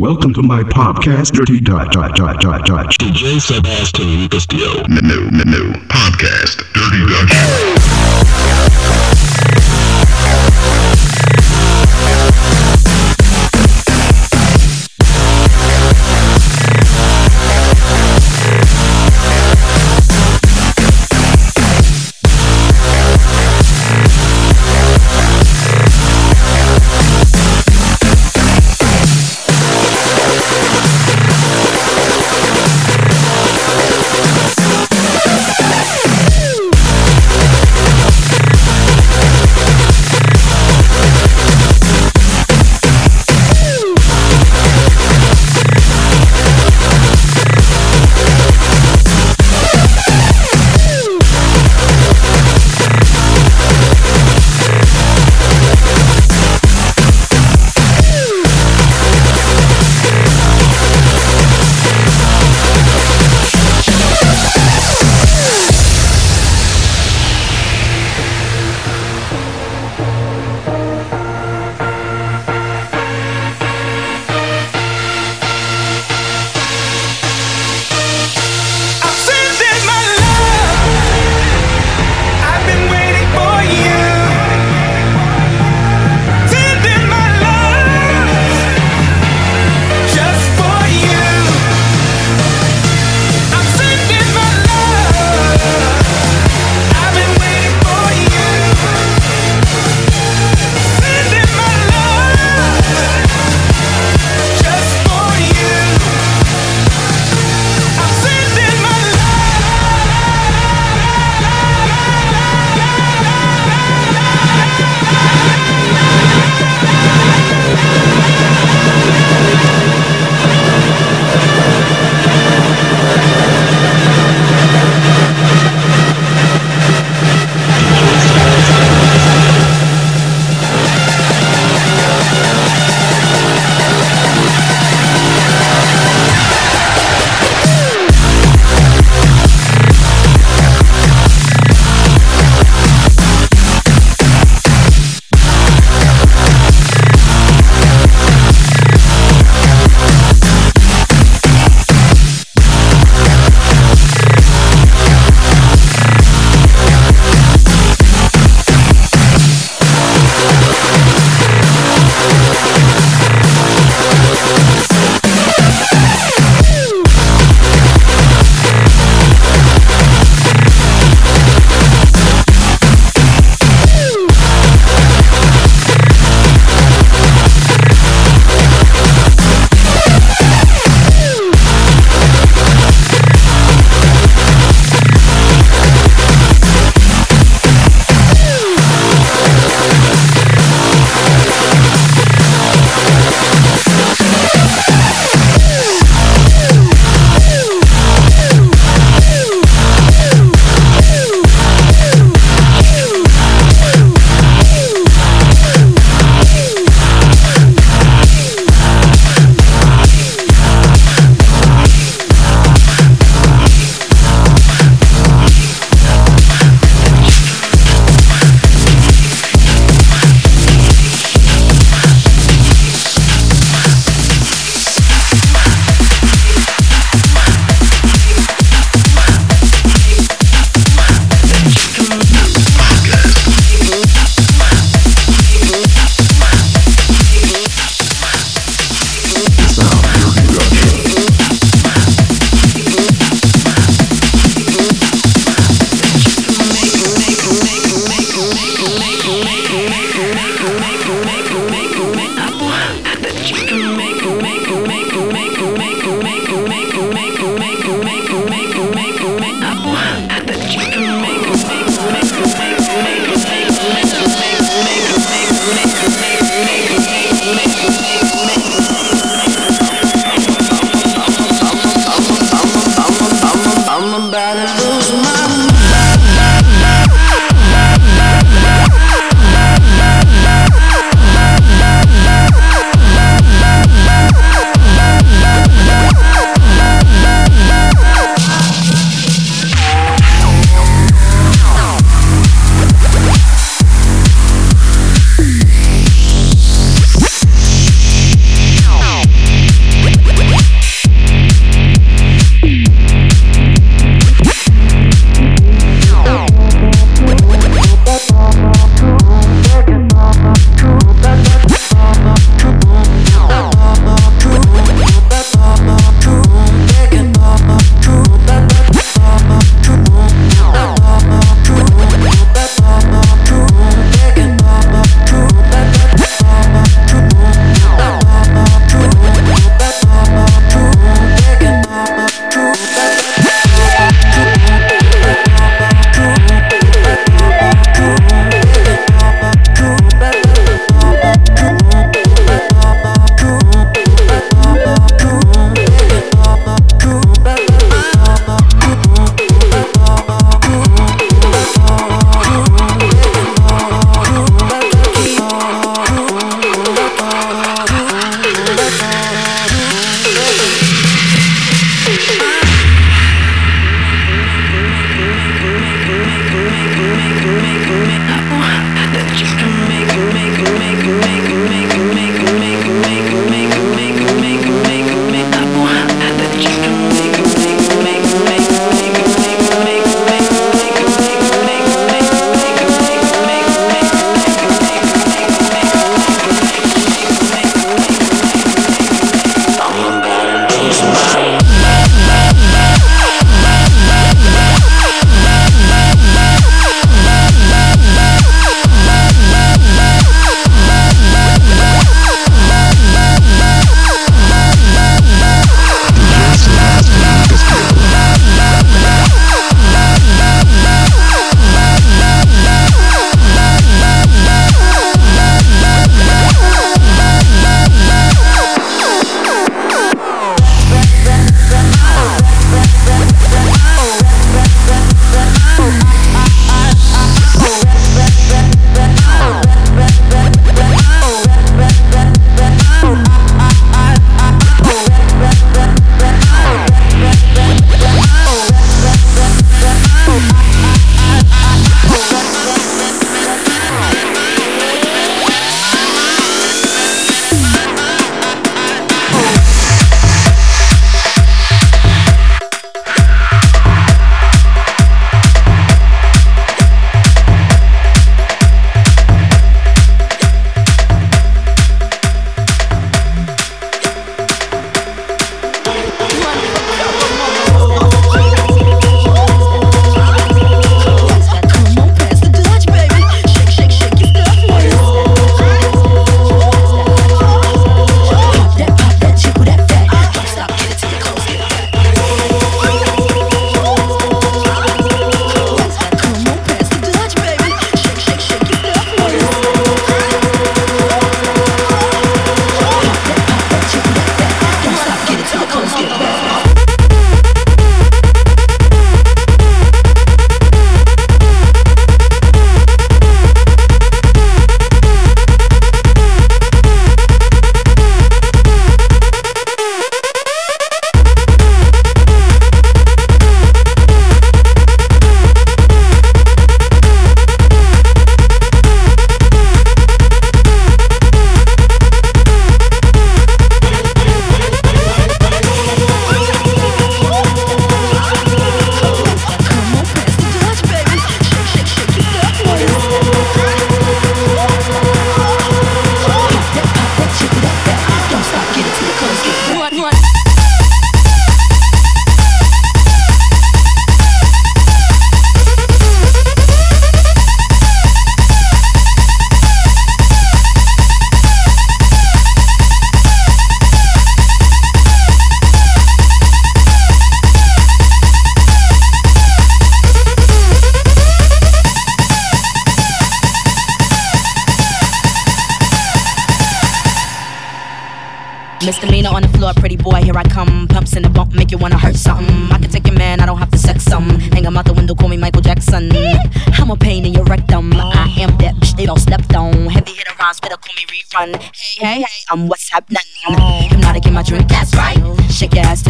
Welcome to my podcast, Dirty Dutch. Dutch, Dutch, Dutch, Dutch. DJ Sebastian Castillo. No, no, no. Podcast. Dirty Dutch.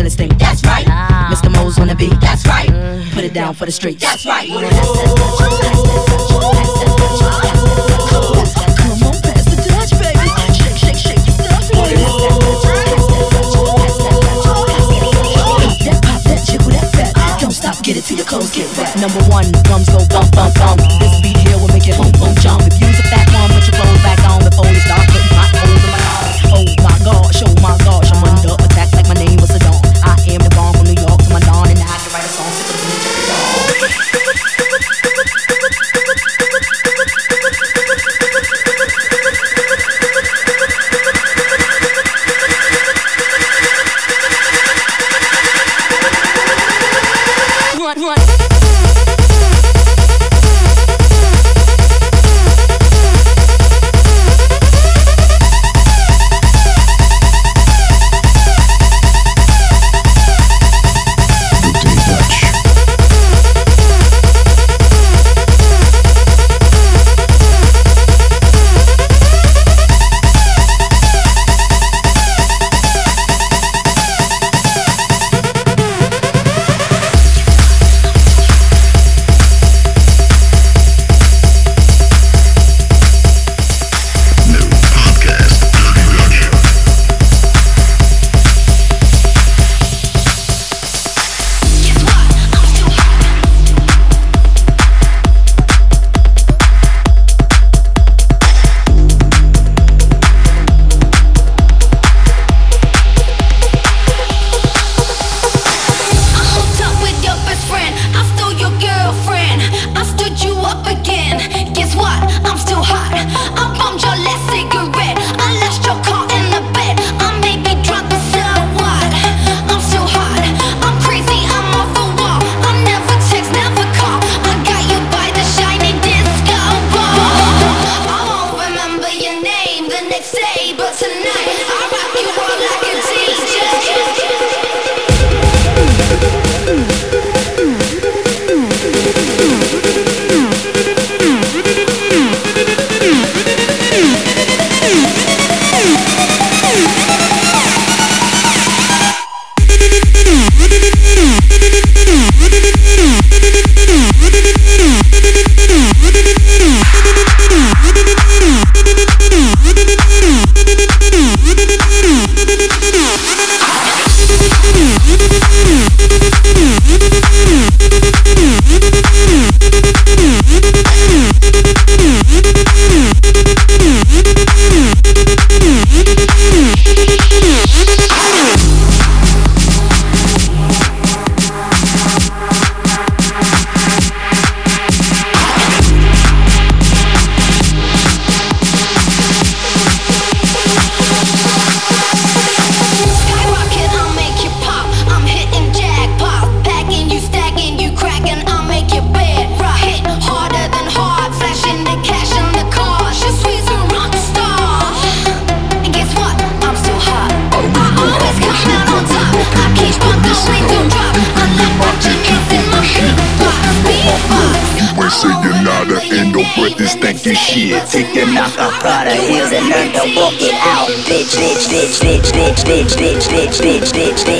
till it stink. That's right. Oh. Mr. Mo's on the beat. That's right. Mm. Put it down for the streets. That's right. Get it till your clothes get wet. Number one, drums go bump, bump, bump. This beat here will make your boom, boom, jump. If you's a fat one, put your clothes back on before you start putting hot holes in my car. Oh my gosh, oh my gosh. bitch, bitch.